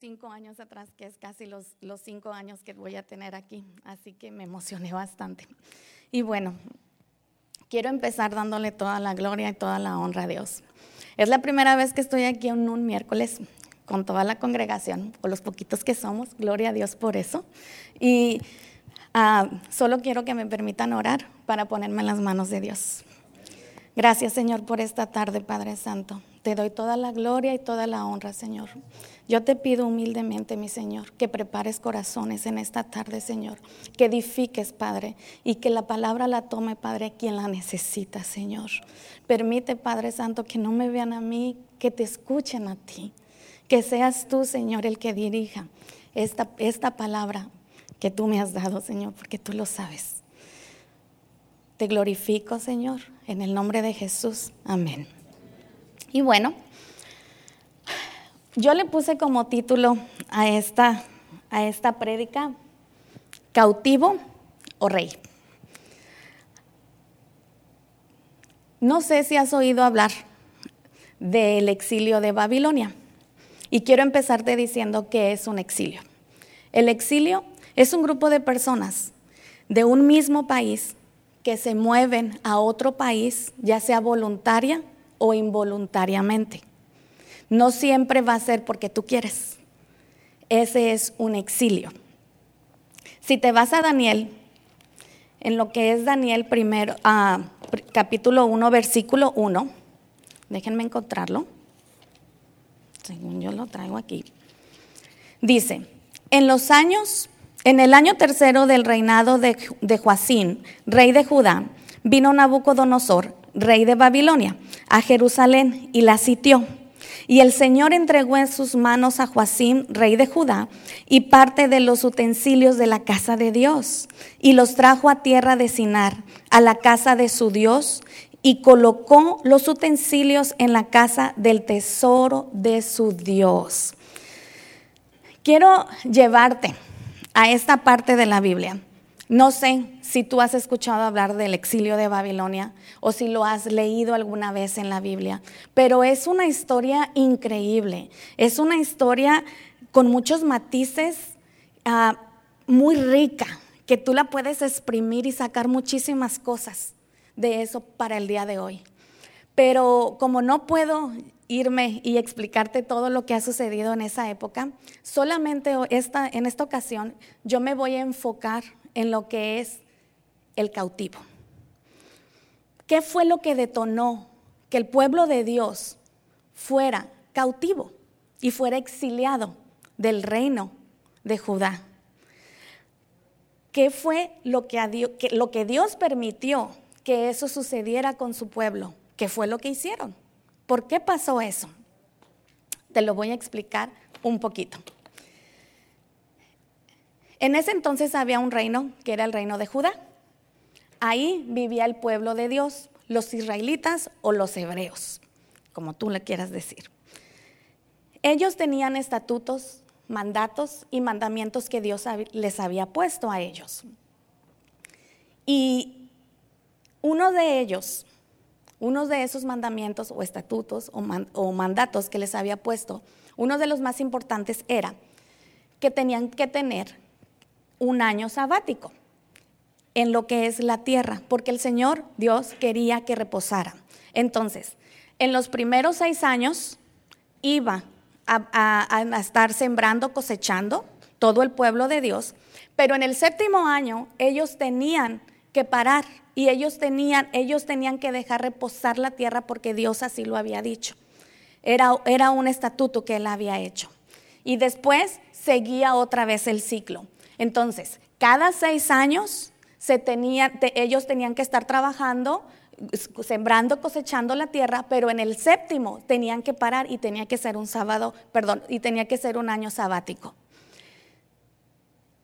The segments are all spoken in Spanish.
cinco años atrás, que es casi los, los cinco años que voy a tener aquí, así que me emocioné bastante. Y bueno, quiero empezar dándole toda la gloria y toda la honra a Dios. Es la primera vez que estoy aquí en un miércoles con toda la congregación, o los poquitos que somos, gloria a Dios por eso. Y uh, solo quiero que me permitan orar para ponerme en las manos de Dios. Gracias Señor por esta tarde, Padre Santo. Te doy toda la gloria y toda la honra, Señor. Yo te pido humildemente, mi Señor, que prepares corazones en esta tarde, Señor, que edifiques, Padre, y que la palabra la tome, Padre, quien la necesita, Señor. Permite, Padre Santo, que no me vean a mí, que te escuchen a ti, que seas tú, Señor, el que dirija esta, esta palabra que tú me has dado, Señor, porque tú lo sabes. Te glorifico, Señor, en el nombre de Jesús. Amén. Y bueno, yo le puse como título a esta, a esta prédica, cautivo o rey. No sé si has oído hablar del exilio de Babilonia. Y quiero empezarte diciendo que es un exilio. El exilio es un grupo de personas de un mismo país que se mueven a otro país, ya sea voluntaria o involuntariamente. No siempre va a ser porque tú quieres. Ese es un exilio. Si te vas a Daniel, en lo que es Daniel primero, ah, capítulo 1, versículo 1, déjenme encontrarlo, según yo lo traigo aquí, dice, en los años, en el año tercero del reinado de, de Joacín, rey de Judá, vino Nabucodonosor, rey de Babilonia, a Jerusalén y la sitió. Y el Señor entregó en sus manos a Joacim, rey de Judá, y parte de los utensilios de la casa de Dios, y los trajo a tierra de Sinar, a la casa de su Dios, y colocó los utensilios en la casa del tesoro de su Dios. Quiero llevarte a esta parte de la Biblia. No sé si tú has escuchado hablar del exilio de Babilonia o si lo has leído alguna vez en la Biblia, pero es una historia increíble, es una historia con muchos matices, uh, muy rica, que tú la puedes exprimir y sacar muchísimas cosas de eso para el día de hoy. Pero como no puedo irme y explicarte todo lo que ha sucedido en esa época, solamente esta, en esta ocasión yo me voy a enfocar en lo que es el cautivo. ¿Qué fue lo que detonó que el pueblo de Dios fuera cautivo y fuera exiliado del reino de Judá? ¿Qué fue lo que, Dios, lo que Dios permitió que eso sucediera con su pueblo? ¿Qué fue lo que hicieron? ¿Por qué pasó eso? Te lo voy a explicar un poquito. En ese entonces había un reino que era el reino de Judá. Ahí vivía el pueblo de Dios, los israelitas o los hebreos, como tú le quieras decir. Ellos tenían estatutos, mandatos y mandamientos que Dios les había puesto a ellos. Y uno de ellos, uno de esos mandamientos o estatutos o, mandatos que les había puesto, uno de los más importantes era que tenían que tener un año sabático en lo que es la tierra, porque el Señor Dios quería que reposara. Entonces, en los primeros seis años iba a, estar sembrando, cosechando todo el pueblo de Dios, pero en el séptimo año ellos tenían que parar y ellos tenían, ellos tenían que dejar reposar la tierra porque Dios así lo había dicho. Era, era un estatuto que él había hecho. Y después seguía otra vez el ciclo. Entonces, cada seis años se ellos tenían que estar trabajando, sembrando, cosechando la tierra, pero en el séptimo tenían que parar y tenía que ser un sábado, perdón, y tenía que ser un año sabático.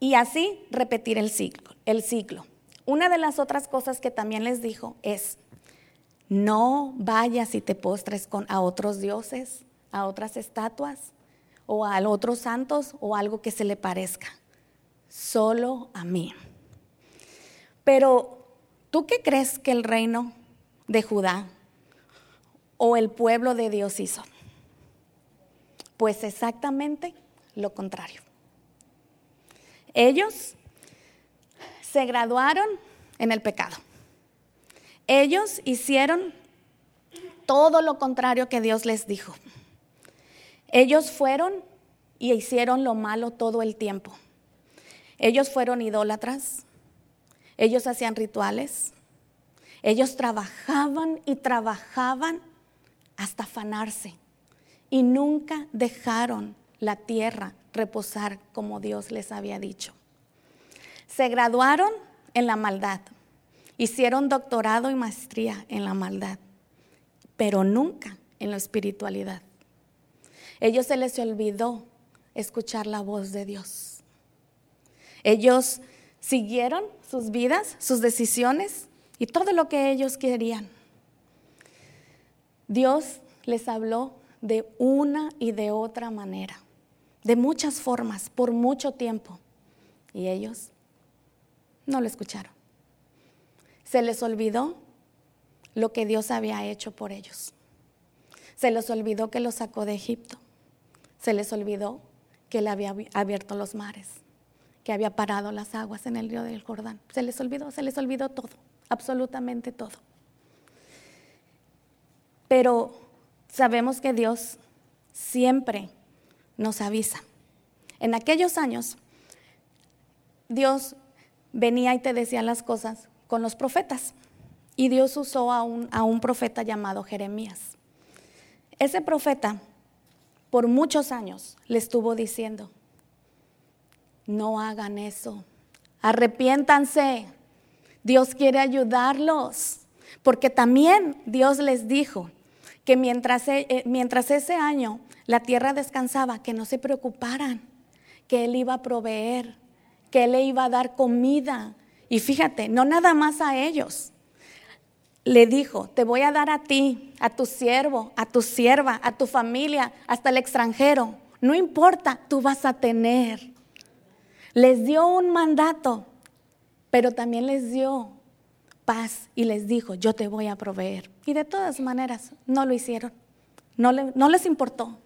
Y así repetir el ciclo, el ciclo. Una de las otras cosas que también les dijo es, no vayas y te postres con, a otros dioses, a otras estatuas, o a otros santos, o algo que se le parezca solo a mí. Pero, ¿tú qué crees que el reino de Judá o el pueblo de Dios hizo? Pues exactamente lo contrario. Ellos se graduaron en el pecado. Ellos hicieron todo lo contrario que Dios les dijo. Ellos fueron y hicieron lo malo todo el tiempo. Ellos fueron idólatras, ellos hacían rituales, ellos trabajaban y trabajaban hasta afanarse y nunca dejaron la tierra reposar como Dios les había dicho. Se graduaron en la maldad, hicieron doctorado y maestría en la maldad, pero nunca en la espiritualidad. Ellos se les olvidó escuchar la voz de Dios. Ellos siguieron sus vidas, sus decisiones y todo lo que ellos querían. Dios les habló de una y de otra manera, de muchas formas, por mucho tiempo. Y ellos no lo escucharon. Se les olvidó lo que Dios había hecho por ellos. Se les olvidó que los sacó de Egipto. Se les olvidó que Él había abierto los mares, que había parado las aguas en el río del Jordán. Se les olvidó, se les olvidó todo, absolutamente todo. Pero sabemos que Dios siempre nos avisa. En aquellos años, Dios venía y te decía las cosas con los profetas. Y Dios usó a un, a un profeta llamado Jeremías. Ese profeta por muchos años le estuvo diciendo, no hagan eso, arrepiéntanse, Dios quiere ayudarlos, porque también Dios les dijo que mientras, e, eh, mientras ese año la tierra descansaba, que no se preocuparan, que Él iba a proveer, que Él le iba a dar comida. Y fíjate, no nada más a ellos, le dijo, te voy a dar a ti, a tu siervo, a tu sierva, a tu familia, hasta el extranjero. No importa, tú vas a tener. Les dio un mandato, pero también les dio paz y les dijo, yo te voy a proveer. Y de todas maneras, no lo hicieron, no, no les importó.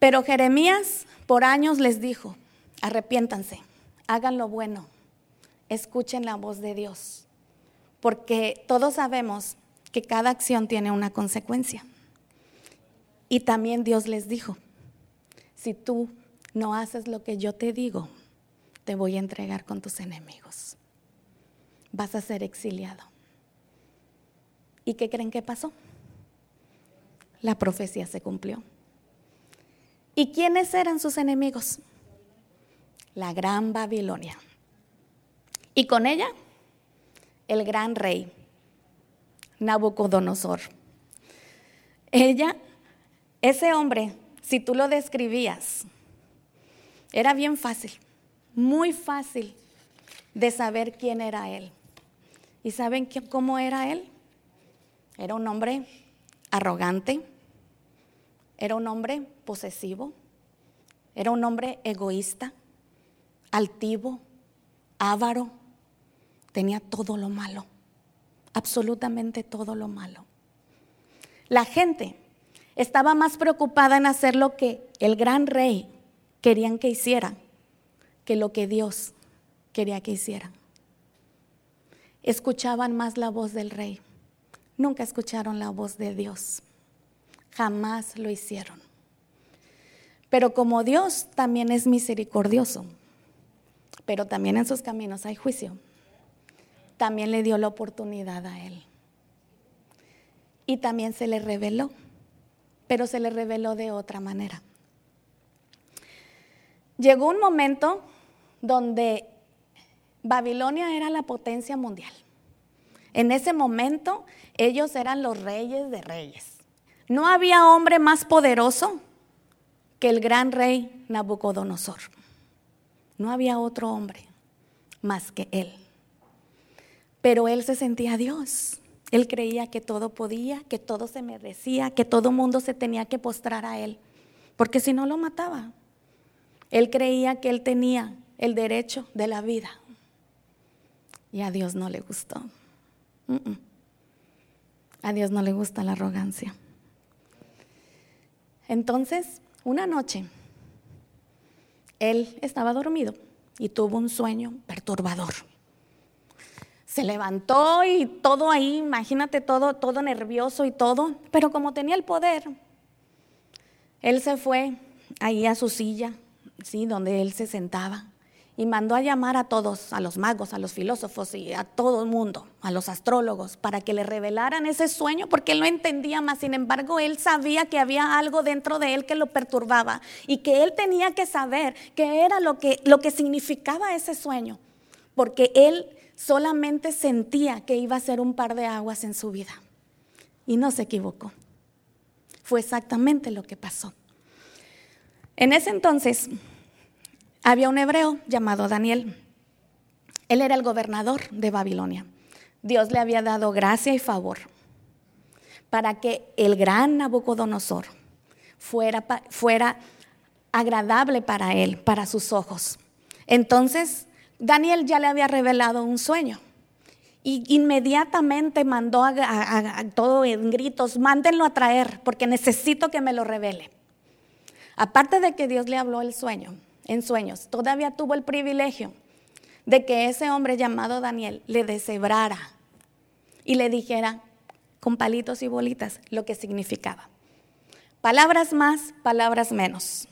Pero Jeremías por años les dijo, arrepiéntanse, hagan lo bueno, escuchen la voz de Dios porque todos sabemos que cada acción tiene una consecuencia. Y también Dios les dijo, si tú no haces lo que yo te digo, te voy a entregar con tus enemigos. Vas a ser exiliado. ¿Y qué creen que pasó? La profecía se cumplió. ¿Y quiénes eran sus enemigos? La gran Babilonia. Y con ella el gran rey, Nabucodonosor. Ella, ese hombre, si tú lo describías, era bien fácil, muy fácil de saber quién era él. ¿Y saben cómo era él? Era un hombre arrogante, era un hombre posesivo, era un hombre egoísta, altivo, avaro tenía todo lo malo, absolutamente todo lo malo. La gente estaba más preocupada en hacer lo que el gran rey querían que hiciera que lo que Dios quería que hicieran. Escuchaban más la voz del rey, nunca escucharon la voz de Dios, jamás lo hicieron. Pero como Dios también es misericordioso, pero también en sus caminos hay juicio también le dio la oportunidad a él. Y también se le reveló, pero se le reveló de otra manera. Llegó un momento donde Babilonia era la potencia mundial. En ese momento ellos eran los reyes de reyes. No había hombre más poderoso que el gran rey Nabucodonosor. No había otro hombre más que él. Pero él se sentía Dios. Él creía que todo podía, que todo se merecía, que todo mundo se tenía que postrar a él, porque si no lo mataba. Él creía que él tenía el derecho de la vida. Y a Dios no le gustó. A Dios no le gusta la arrogancia. Entonces, una noche, él estaba dormido y tuvo un sueño perturbador. Se levantó y todo ahí, imagínate todo, todo nervioso y todo, pero como tenía el poder, él se fue ahí a su silla, sí, donde él se sentaba y mandó a llamar a todos, a los magos, a los filósofos y a todo el mundo, a los astrólogos, para que le revelaran ese sueño, porque él no entendía más. Sin embargo, él sabía que había algo dentro de él que lo perturbaba y que él tenía que saber qué era lo que, lo que significaba ese sueño, porque él solamente sentía que iba a ser un par de aguas en su vida. Y no se equivocó. Fue exactamente lo que pasó. En ese entonces, había un hebreo llamado Daniel. Él era el gobernador de Babilonia. Dios le había dado gracia y favor para que el gran Nabucodonosor fuera, fuera agradable para él, para sus ojos. Entonces, Daniel ya le había revelado un sueño. Y inmediatamente mandó a, a, todo en gritos, mándenlo a traer, porque necesito que me lo revele. Aparte de que Dios le habló el sueño, en sueños, todavía tuvo el privilegio de que ese hombre llamado Daniel le deshebrara y le dijera con palitos y bolitas lo que significaba. Palabras más, palabras menos.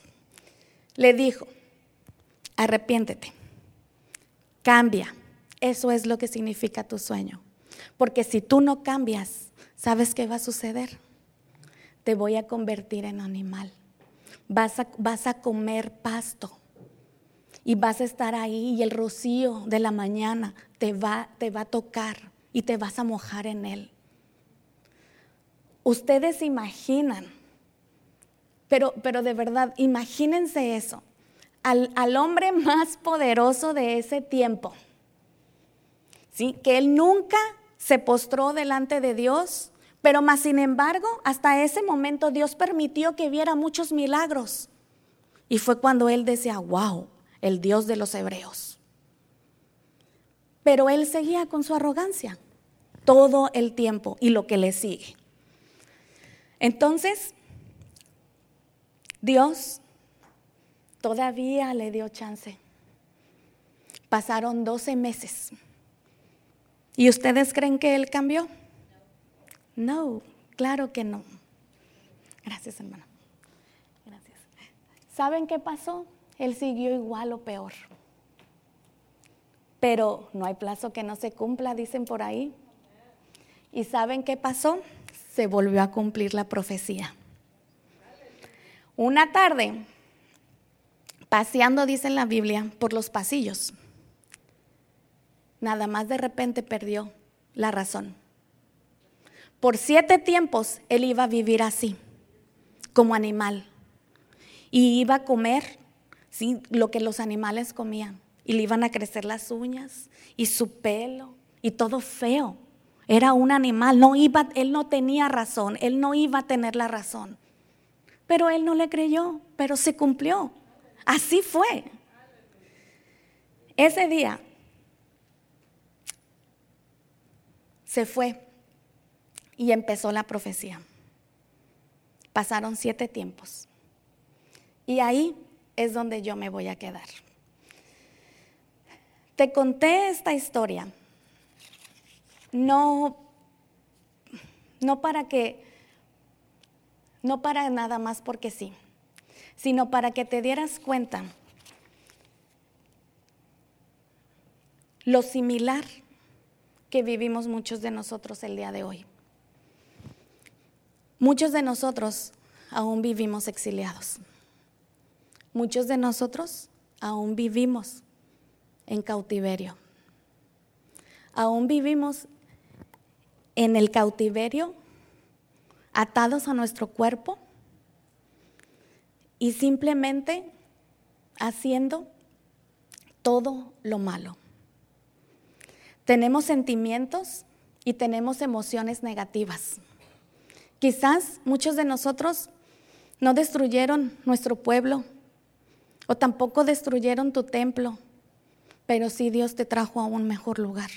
Le dijo, arrepiéntete, cambia. Eso es lo que significa tu sueño. Porque si tú no cambias, ¿sabes qué va a suceder? Te voy a convertir en animal. Vas a, vas a comer pasto y vas a estar ahí y el rocío de la mañana te va, te va a tocar y te vas a mojar en él. Ustedes imaginan, pero, pero de verdad, imagínense eso, al, al hombre más poderoso de ese tiempo, ¿sí? que él nunca se postró delante de Dios, pero más sin embargo, hasta ese momento Dios permitió que viera muchos milagros. Y fue cuando él decía, wow, el Dios de los hebreos. Pero él seguía con su arrogancia todo el tiempo y lo que le sigue. Entonces, Dios todavía le dio chance. Pasaron 12 meses. ¿Y ustedes creen que él cambió? No, claro que no. Gracias, hermano. Gracias. ¿Saben qué pasó? él siguió igual o peor. Pero no hay plazo que no se cumpla, dicen por ahí. ¿Y saben qué pasó? Se volvió a cumplir la profecía. Una tarde, paseando, dice la Biblia, por los pasillos, nada más de repente perdió la razón. Por siete tiempos él iba a vivir así, como animal, y iba a comer ¿sí? lo que los animales comían. Y le iban a crecer las uñas y su pelo y todo feo. Era un animal, no iba, él no tenía razón, él no iba a tener la razón. Pero él no le creyó, pero se cumplió. Así fue. Ese día se fue y empezó la profecía. Pasaron siete tiempos. Y ahí es donde yo me voy a quedar. Te conté esta historia no, no para que, no para nada más porque sí, sino para que te dieras cuenta lo similar que vivimos muchos de nosotros el día de hoy. Muchos de nosotros aún vivimos exiliados. Muchos de nosotros aún vivimos en cautiverio. Aún vivimos en el cautiverio, atados a nuestro cuerpo y simplemente haciendo todo lo malo. Tenemos sentimientos y tenemos emociones negativas. Quizás muchos de nosotros no destruyeron nuestro pueblo, o tampoco destruyeron tu templo, pero sí Dios te trajo a un mejor lugar.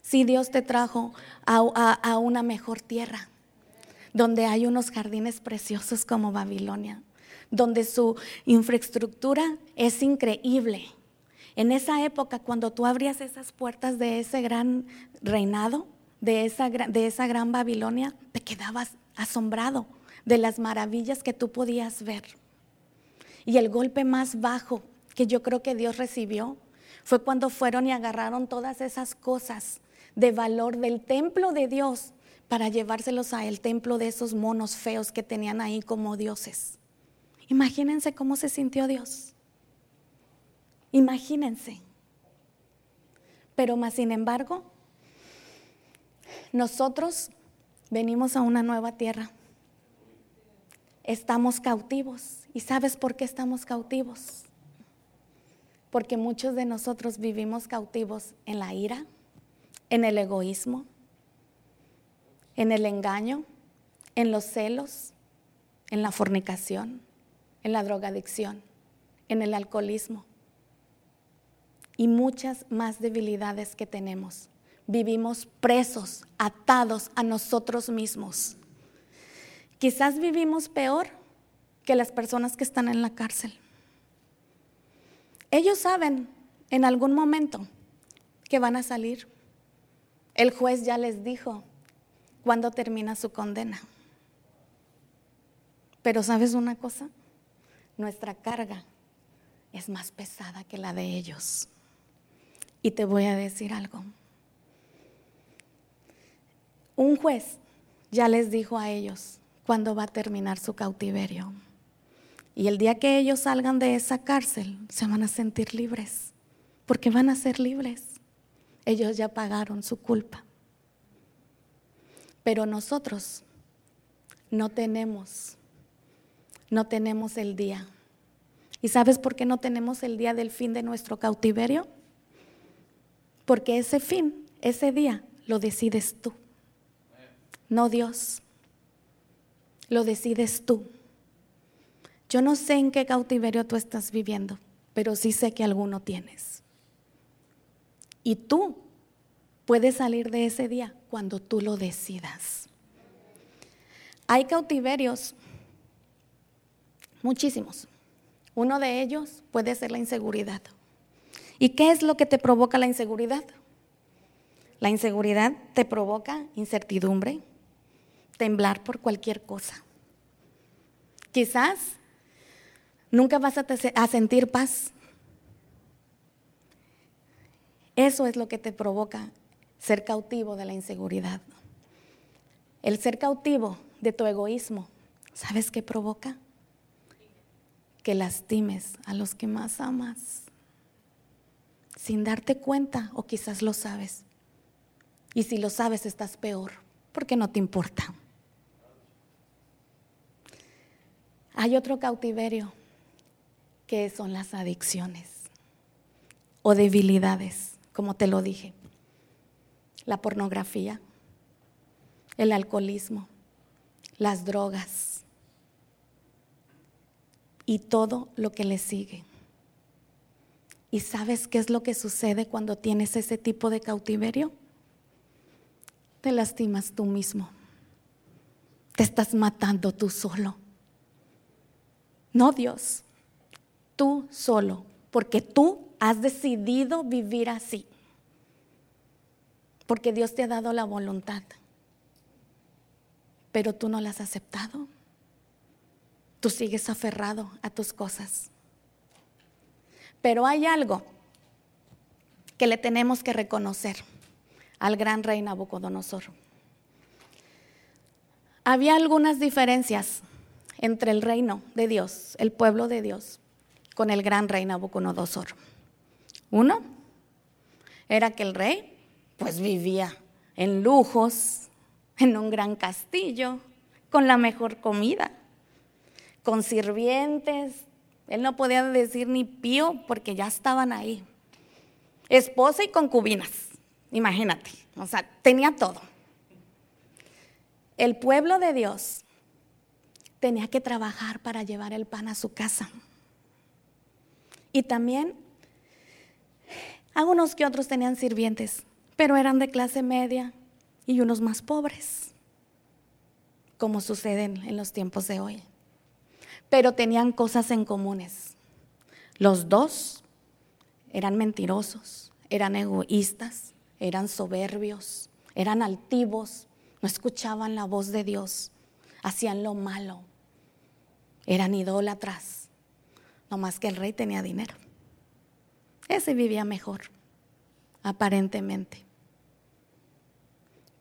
Sí Dios te trajo a, una mejor tierra, donde hay unos jardines preciosos como Babilonia, donde su infraestructura es increíble. En esa época, cuando tú abrías esas puertas de ese gran reinado, de esa, de esa gran Babilonia, te quedabas asombrado de las maravillas que tú podías ver. Y el golpe más bajo que yo creo que Dios recibió fue cuando fueron y agarraron todas esas cosas de valor del templo de Dios para llevárselos a el templo de esos monos feos que tenían ahí como dioses. Imagínense cómo se sintió Dios. Imagínense. Pero más sin embargo, nosotros venimos a una nueva tierra. Estamos cautivos. ¿Y sabes por qué estamos cautivos? Porque muchos de nosotros vivimos cautivos en la ira, en el egoísmo, en el engaño, en los celos, en la fornicación, en la drogadicción, en el alcoholismo y muchas más debilidades que tenemos. Vivimos presos, atados a nosotros mismos. Quizás vivimos peor que las personas que están en la cárcel. Ellos saben en algún momento que van a salir. El juez ya les dijo, cuando termina su condena. Pero sabes una cosa, nuestra carga es más pesada que la de ellos. Y te voy a decir algo. Un juez ya les dijo a ellos cuándo va a terminar su cautiverio. Y el día que ellos salgan de esa cárcel, se van a sentir libres, porque van a ser libres. Ellos ya pagaron su culpa. Pero nosotros no tenemos, no tenemos el día. ¿Y sabes por qué no tenemos el día del fin de nuestro cautiverio? Porque ese fin, ese día, lo decides tú, no Dios. Lo decides tú. Yo no sé en qué cautiverio tú estás viviendo, pero sí sé que alguno tienes. Y tú puedes salir de ese día cuando tú lo decidas. Hay cautiverios, muchísimos. Uno de ellos puede ser la inseguridad. ¿Y qué es lo que te provoca la inseguridad? La inseguridad te provoca incertidumbre, temblar por cualquier cosa. Quizás nunca vas a, sentir paz. Eso es lo que te provoca ser cautivo de la inseguridad. El ser cautivo de tu egoísmo, ¿sabes qué provoca? Que lastimes a los que más amas sin darte cuenta o quizás lo sabes. Y si lo sabes estás peor porque no te importa. Hay otro cautiverio que son las adicciones o debilidades, como te lo dije la pornografía, el alcoholismo, las drogas y todo lo que le sigue. ¿Y sabes qué es lo que sucede cuando tienes ese tipo de cautiverio? Te lastimas tú mismo. Te estás matando tú solo. No Dios, tú solo, porque tú has decidido vivir así porque Dios te ha dado la voluntad, pero tú no la has aceptado. Tú sigues aferrado a tus cosas. Pero hay algo que le tenemos que reconocer al gran rey Nabucodonosor. Había algunas diferencias entre el reino de Dios, el pueblo de Dios, con el gran rey Nabucodonosor. Uno era que el rey pues vivía en lujos, en un gran castillo, con la mejor comida, con sirvientes. Él no podía decir ni pío porque ya estaban ahí. Esposa y concubinas, imagínate. O sea, tenía todo. El pueblo de Dios tenía que trabajar para llevar el pan a su casa. Y también algunos que otros tenían sirvientes pero eran de clase media y unos más pobres, como suceden en los tiempos de hoy. pero tenían cosas en comunes. Los dos eran mentirosos, eran egoístas, eran soberbios, eran altivos, no escuchaban la voz de Dios, hacían lo malo, eran idólatras, no más que el rey tenía dinero. Ese vivía mejor, aparentemente.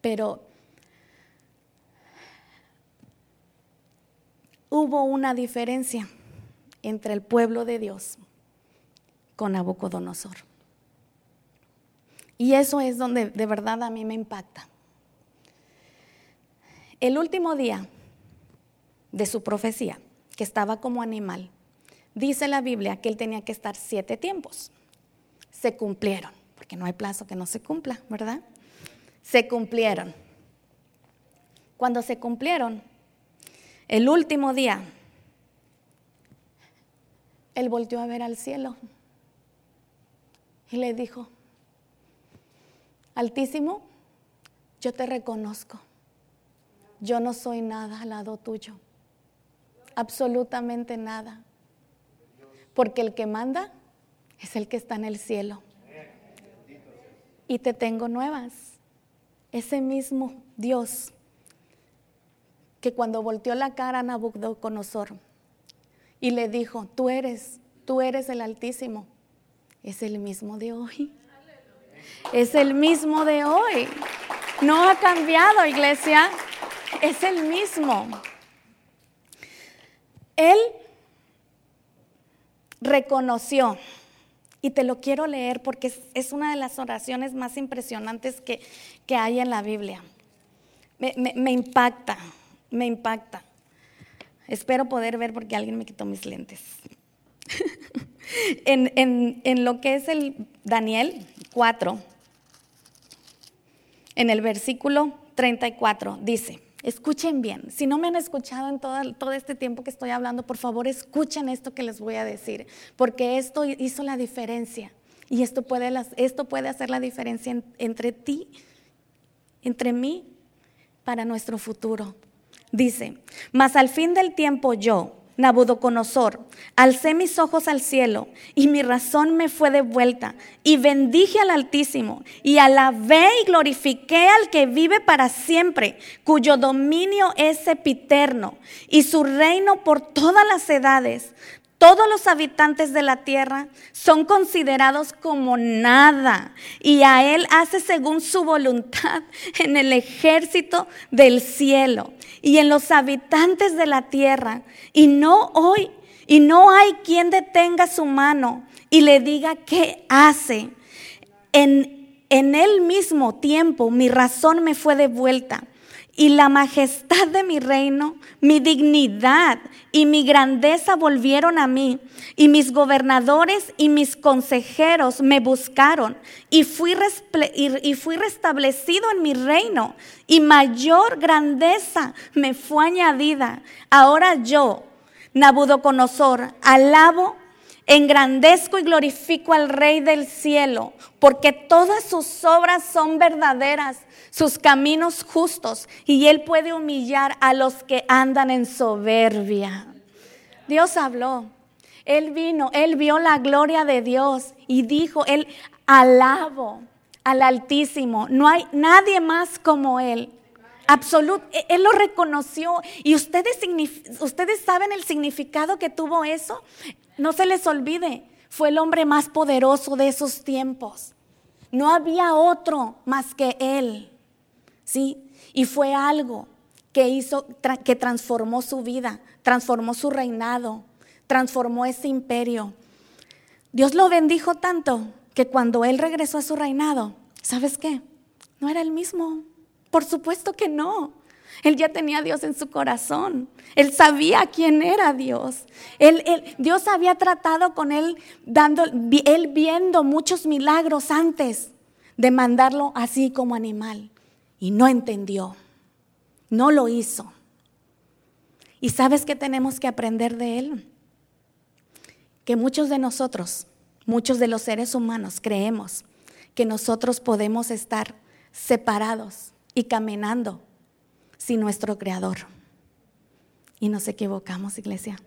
Pero hubo una diferencia entre el pueblo de Dios con Nabucodonosor. Y eso es donde de verdad a mí me impacta. El último día de su profecía, que estaba como animal, dice la Biblia que él tenía que estar siete tiempos. Se cumplieron, porque no hay plazo que no se cumpla, ¿verdad? Se cumplieron. Cuando se cumplieron, el último día, él volteó a ver al cielo y le dijo, Altísimo, yo te reconozco. Yo no soy nada al lado tuyo. Absolutamente nada. Porque el que manda es el que está en el cielo. Y te tengo nuevas. Ese mismo Dios que cuando volteó la cara a Nabucodonosor y le dijo, tú eres, tú eres el Altísimo, es el mismo de hoy. Es el mismo de hoy. No ha cambiado, iglesia. Es el mismo. Él reconoció, y te lo quiero leer porque es, una de las oraciones más impresionantes que, hay en la Biblia. Me, impacta, me impacta. Espero poder ver porque alguien me quitó mis lentes. en, en lo que es el Daniel 4, en el versículo 34, dice, escuchen bien, si no me han escuchado en todo, este tiempo que estoy hablando, por favor escuchen esto que les voy a decir, porque esto hizo la diferencia y esto puede hacer la diferencia entre ti, entre mí, para nuestro futuro. Dice, mas al fin del tiempo yo, Nabucodonosor, alcé mis ojos al cielo y mi razón me fue devuelta y bendije al Altísimo y alabé y glorifiqué al que vive para siempre, cuyo dominio es sepiterno y su reino por todas las edades. Todos los habitantes de la tierra son considerados como nada y a Él hace según su voluntad en el ejército del cielo y en los habitantes de la tierra. Y no hoy, y no hay quien detenga su mano y le diga qué hace. En, en el mismo tiempo mi razón me fue devuelta y la majestad de mi reino, mi dignidad y mi grandeza volvieron a mí, y mis gobernadores y mis consejeros me buscaron, y fui, restablecido en mi reino, y mayor grandeza me fue añadida. Ahora yo, Nabucodonosor, alabo Engrandezco y glorifico al Rey del cielo, porque todas sus obras son verdaderas, sus caminos justos, y Él puede humillar a los que andan en soberbia. Dios habló, Él vino, Él vio la gloria de Dios y dijo, Él alabo al Altísimo, no hay nadie más como Él. Absoluto, e-, Él lo reconoció y ustedes, ustedes saben el significado que tuvo eso. No se les olvide, fue el hombre más poderoso de esos tiempos. No había otro más que él. ¿Sí? Y fue algo que hizo que transformó su vida, transformó su reinado, transformó ese imperio. Dios lo bendijo tanto que cuando él regresó a su reinado, ¿sabes qué? No era el mismo. Por supuesto que no. Él ya tenía a Dios en su corazón. Él sabía quién era Dios. Él, Dios había tratado con él, dando, él viendo muchos milagros antes de mandarlo así como animal. Y no entendió. No lo hizo. ¿Y sabes qué tenemos que aprender de él? Que muchos de nosotros, muchos de los seres humanos, creemos que nosotros podemos estar separados y caminando sin nuestro Creador. Y nos equivocamos, iglesia.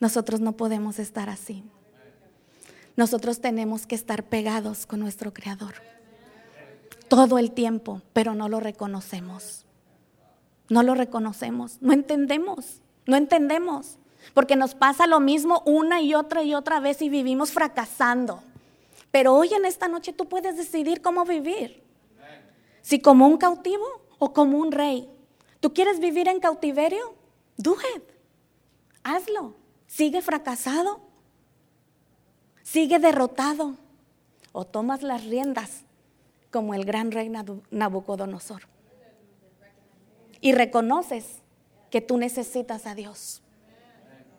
Nosotros no podemos estar así. Nosotros tenemos que estar pegados con nuestro Creador todo el tiempo, pero no lo reconocemos. No lo reconocemos, no entendemos, no entendemos, porque nos pasa lo mismo una y otra y otra vez y vivimos fracasando. Pero hoy en esta noche tú puedes decidir cómo vivir. Si como un cautivo o como un rey. ¿Tú quieres vivir en cautiverio? Do. Hazlo. Sigue fracasado. Sigue derrotado. O tomas las riendas como el gran rey Nabucodonosor. Y reconoces que tú necesitas a Dios.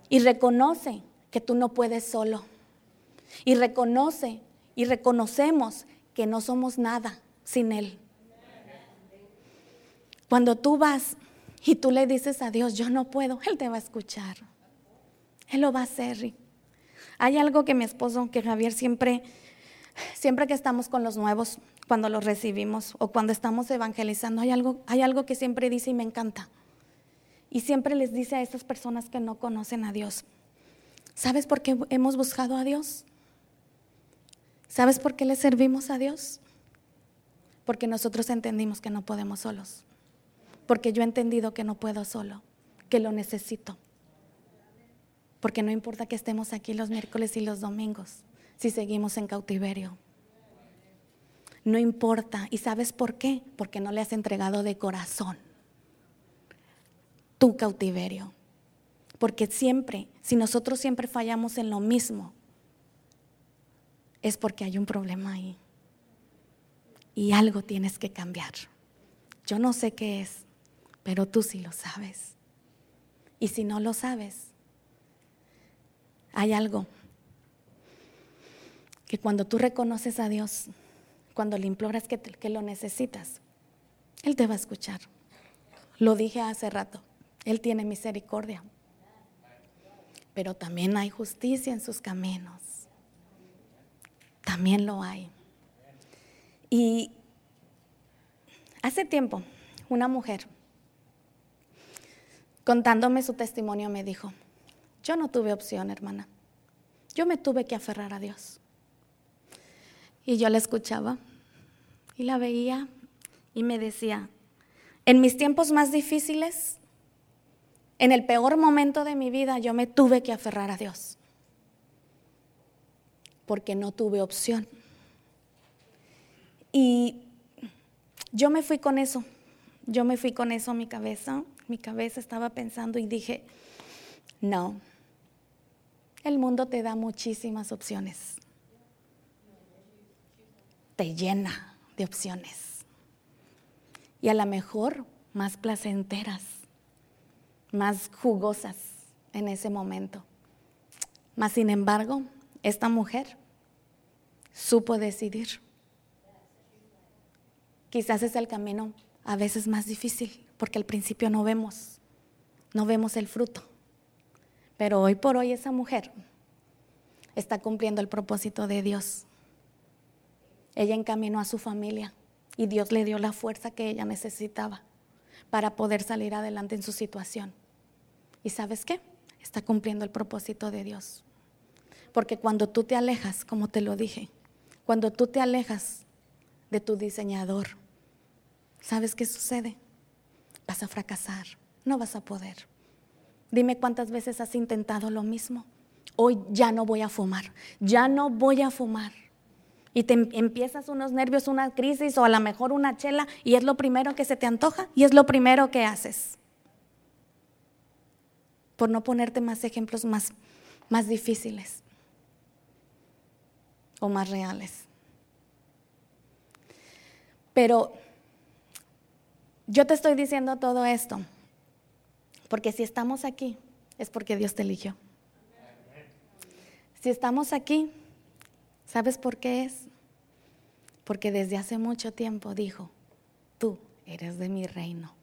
Y reconoce que tú no puedes solo. Y reconoce y reconocemos que no somos nada sin Él. Cuando tú vas y tú le dices a Dios, yo no puedo, Él te va a escuchar. Él lo va a hacer. Hay algo que mi esposo, que Javier siempre, siempre que estamos con los nuevos, cuando los recibimos o cuando estamos evangelizando, hay algo, hay algo que siempre dice y me encanta. Y siempre les dice a esas personas que no conocen a Dios, ¿sabes por qué hemos buscado a Dios? ¿Sabes por qué le servimos a Dios? Porque nosotros entendimos que no podemos solos. Porque yo he entendido que no puedo solo, que lo necesito. Porque no importa que estemos aquí los miércoles y los domingos, si seguimos en cautiverio. No importa. ¿Y sabes por qué? Porque no le has entregado de corazón tu cautiverio. Porque siempre, si nosotros siempre fallamos en lo mismo, es porque hay un problema ahí. Y algo tienes que cambiar. Yo no sé qué es, pero tú sí lo sabes. Y si no lo sabes, hay algo que cuando tú reconoces a Dios, cuando le imploras que, que lo necesitas, Él te va a escuchar. Lo dije hace rato, Él tiene misericordia, pero también hay justicia en sus caminos. También lo hay. Y hace tiempo, una mujer, contándome su testimonio, me dijo, yo no tuve opción, hermana. Yo me tuve que aferrar a Dios. Y yo la escuchaba y la veía y me decía, en mis tiempos más difíciles, en el peor momento de mi vida, yo me tuve que aferrar a Dios porque no tuve opción. Y yo me fui con eso, yo me fui con eso a mi cabeza, mi cabeza estaba pensando y dije, no, el mundo te da muchísimas opciones, te llena de opciones y a lo mejor más placenteras, más jugosas en ese momento. Mas sin embargo, esta mujer supo decidir. Quizás es el camino a veces más difícil, porque al principio no vemos, no vemos el fruto. Pero hoy por hoy esa mujer está cumpliendo el propósito de Dios. Ella encaminó a su familia y Dios le dio la fuerza que ella necesitaba para poder salir adelante en su situación. ¿Y sabes qué? Está cumpliendo el propósito de Dios. Porque cuando tú te alejas, como te lo dije, cuando tú te alejas de tu diseñador, ¿sabes qué sucede? Vas a fracasar, no vas a poder. Dime cuántas veces has intentado lo mismo. Hoy ya no voy a fumar, ya no voy a fumar. Y te em-, empiezas unos nervios, una crisis o a lo mejor una chela y es lo primero que se te antoja y es lo primero que haces. Por no ponerte más ejemplos más, más difíciles o más reales. Pero yo te estoy diciendo todo esto, porque si estamos aquí es porque Dios te eligió. Si estamos aquí, ¿sabes por qué es? Porque desde hace mucho tiempo dijo, tú eres de mi reino.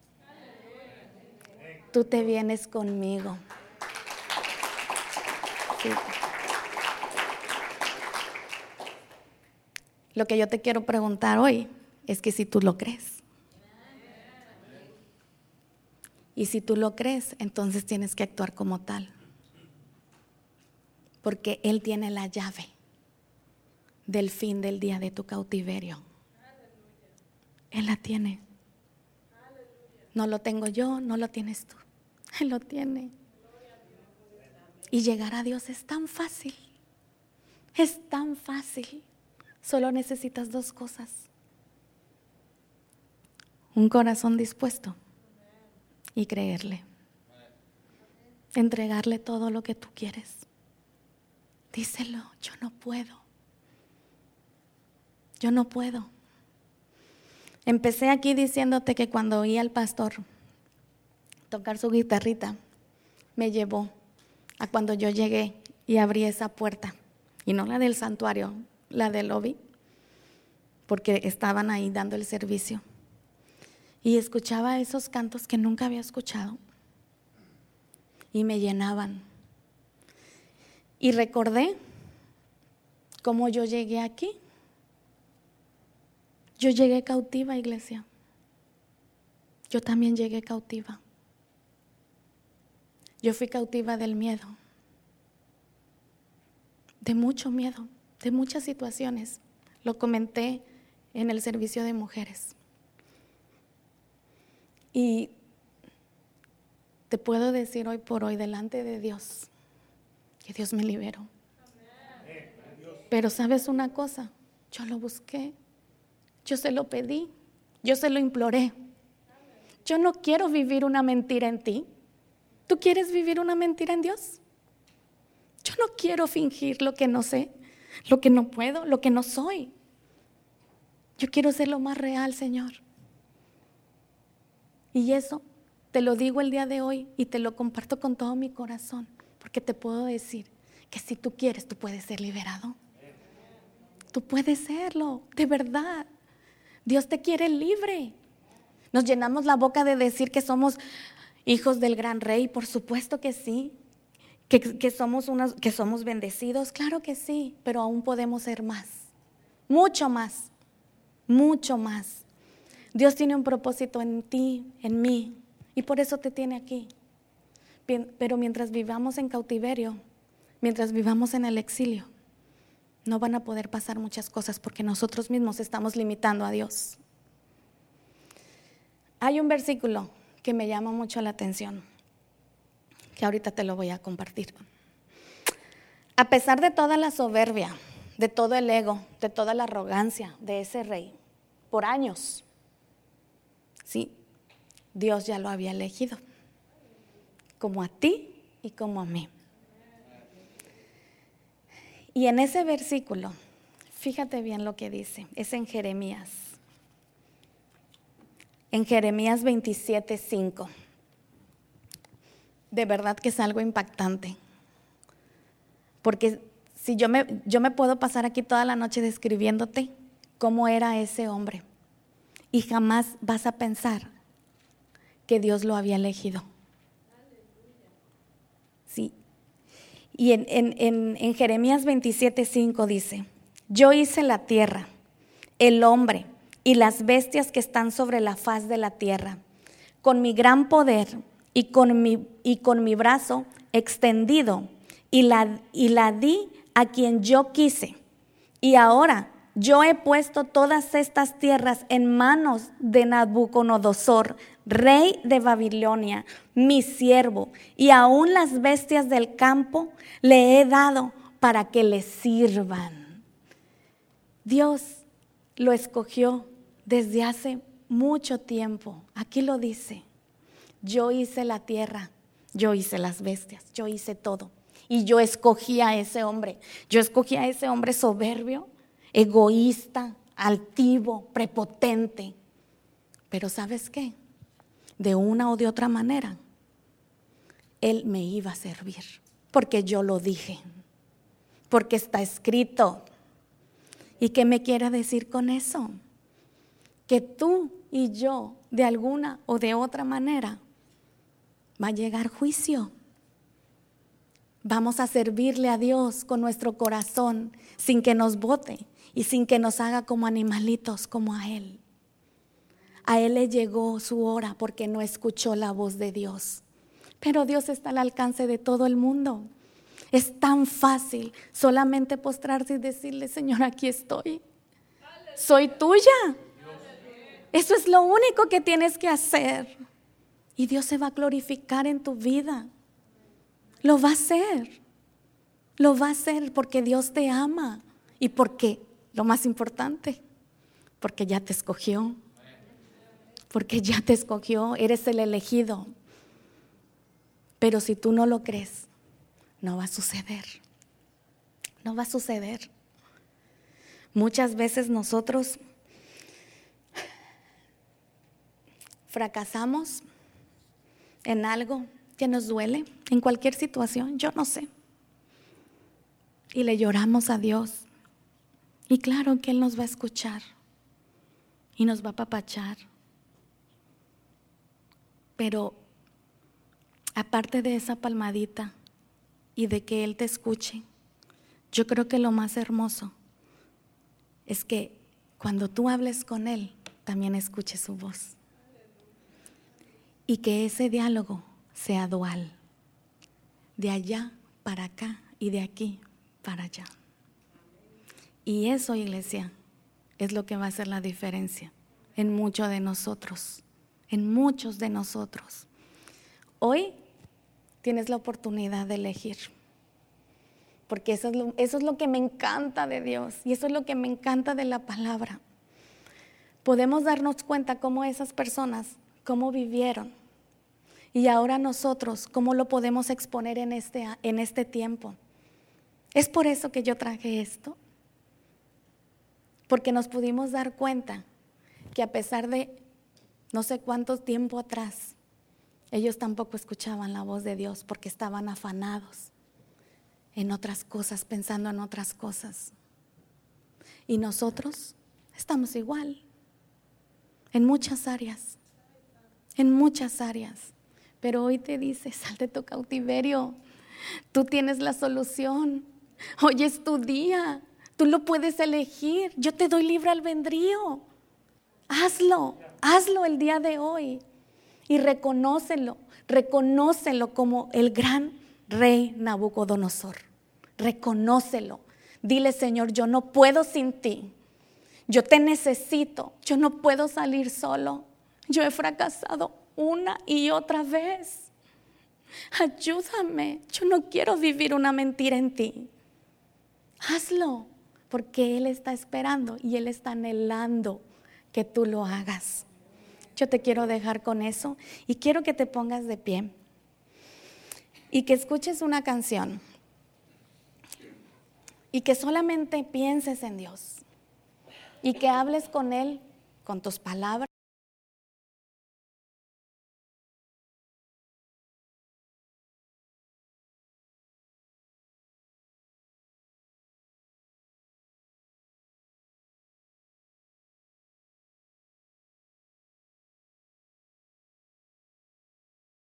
Tú te vienes conmigo. Lo que yo te quiero preguntar hoy es que si tú lo crees. Y si tú lo crees, entonces tienes que actuar como tal. porque Él tiene la llave del fin del día de tu cautiverio. Él la tiene. No lo tengo yo, no lo tienes tú. Él lo tiene. Y llegar a Dios es tan fácil. Es tan fácil. Solo necesitas dos cosas. Un corazón dispuesto y creerle. Entregarle todo lo que tú quieres. Díselo, yo no puedo. Yo no puedo. Empecé aquí diciéndote que cuando oí al pastor tocar su guitarrita, me llevó a cuando yo llegué y abrí esa puerta. Y no la del santuario, la del lobby, porque estaban ahí dando el servicio. Y escuchaba esos cantos que nunca había escuchado. Y me llenaban. Y recordé cómo yo llegué aquí. Yo llegué cautiva, iglesia. Yo también llegué cautiva. Yo fui cautiva del miedo, de mucho miedo, de muchas situaciones. Lo comenté en el servicio de mujeres. Y te puedo decir hoy por hoy delante de Dios que Dios me liberó. Pero sabes una cosa, yo lo busqué, yo se lo pedí, yo se lo imploré. Yo no quiero vivir una mentira en ti. ¿Tú quieres vivir una mentira en Dios? Yo no quiero fingir lo que no sé, lo que no puedo, lo que no soy. Yo quiero ser lo más real, Señor. Y eso te lo digo el día de hoy y te lo comparto con todo mi corazón, porque te puedo decir que si tú quieres, tú puedes ser liberado. Tú puedes serlo, de verdad. Dios te quiere libre. Nos llenamos la boca de decir que somos hijos del gran rey, por supuesto que sí. Que, somos unos, que somos bendecidos, claro que sí, pero aún podemos ser más. Mucho más. Mucho más. Dios tiene un propósito en ti, en mí, y por eso te tiene aquí. Pero mientras vivamos en cautiverio, mientras vivamos en el exilio, no van a poder pasar muchas cosas porque nosotros mismos estamos limitando a Dios. Hay un versículo que me llama mucho la atención, que ahorita te lo voy a compartir. A pesar de toda la soberbia, de todo el ego, de toda la arrogancia de ese rey, por años, sí, Dios ya lo había elegido, como a ti y como a mí. Y en ese versículo, fíjate bien lo que dice, es en Jeremías. En Jeremías 27, 5. De verdad que es algo impactante. Porque si yo me, yo me puedo pasar aquí toda la noche describiéndote cómo era ese hombre. Y jamás vas a pensar que Dios lo había elegido. Sí, y en, Jeremías 27, 5 dice, yo hice la tierra, el hombre y las bestias que están sobre la faz de la tierra, con mi gran poder y con mi, y con mi brazo extendido, y la, y la di a quien yo quise. Y ahora yo he puesto todas estas tierras en manos de Nabucodonosor, rey de Babilonia, mi siervo, y aún las bestias del campo le he dado para que le sirvan. Dios lo escogió desde hace mucho tiempo. Aquí lo dice. Yo hice la tierra, yo hice las bestias, yo hice todo. Y yo escogí a ese hombre. Yo escogí a ese hombre soberbio, egoísta, altivo, prepotente. Pero ¿sabes qué? de una o de otra manera, Él me iba a servir, porque yo lo dije, porque está escrito. ¿Y qué me quiere decir con eso? Que tú y yo, de alguna o de otra manera, va a llegar juicio. Vamos a servirle a Dios con nuestro corazón sin que nos vote y sin que nos haga como animalitos como a Él. A él le llegó su hora porque no escuchó la voz de Dios. Pero Dios está al alcance de todo el mundo. Es tan fácil solamente postrarse y decirle, Señor, aquí estoy. Soy tuya. Eso es lo único que tienes que hacer. Y Dios se va a glorificar en tu vida. Lo va a hacer. Lo va a hacer porque Dios te ama. Y porque, lo más importante, porque ya te escogió. Porque ya te escogió. Eres el elegido. Pero si tú no lo crees, no va a suceder. No va a suceder. Muchas veces nosotros fracasamos en algo que nos duele, en cualquier situación, yo no sé. Y le lloramos a Dios. Y claro que Él nos va a escuchar y nos va a papachar. Pero aparte de esa palmadita y de que Él te escuche, yo creo que lo más hermoso es que cuando tú hables con Él, también escuche su voz y que ese diálogo sea dual, de allá para acá y de aquí para allá. Y eso, iglesia, es lo que va a hacer la diferencia en muchos de nosotros, en muchos de nosotros. Hoy tienes la oportunidad de elegir, porque eso es, lo, eso es lo que me encanta de Dios y eso es lo que me encanta de la palabra. Podemos darnos cuenta cómo esas personas, cómo vivieron, y ahora nosotros, ¿cómo lo podemos exponer en este, en este tiempo? Es por eso que yo traje esto. Porque nos pudimos dar cuenta que a pesar de no sé cuánto tiempo atrás, ellos tampoco escuchaban la voz de Dios porque estaban afanados en otras cosas, pensando en otras cosas. Y nosotros estamos igual, en muchas áreas, en muchas áreas. Pero hoy te dice, sal de tu cautiverio. Tú tienes la solución. Hoy es tu día. Tú lo puedes elegir. Yo te doy libre albedrío. Hazlo, hazlo el día de hoy. Y reconócelo, reconócelo como el gran rey Nabucodonosor. Reconócelo. Dile, Señor, yo no puedo sin ti. Yo te necesito. Yo no puedo salir solo. Yo he fracasado una y otra vez. Ayúdame, yo no quiero vivir una mentira en ti. Hazlo, porque Él está esperando y Él está anhelando que tú lo hagas. Yo te quiero dejar con eso y quiero que te pongas de pie y que escuches una canción y que solamente pienses en Dios y que hables con Él con tus palabras.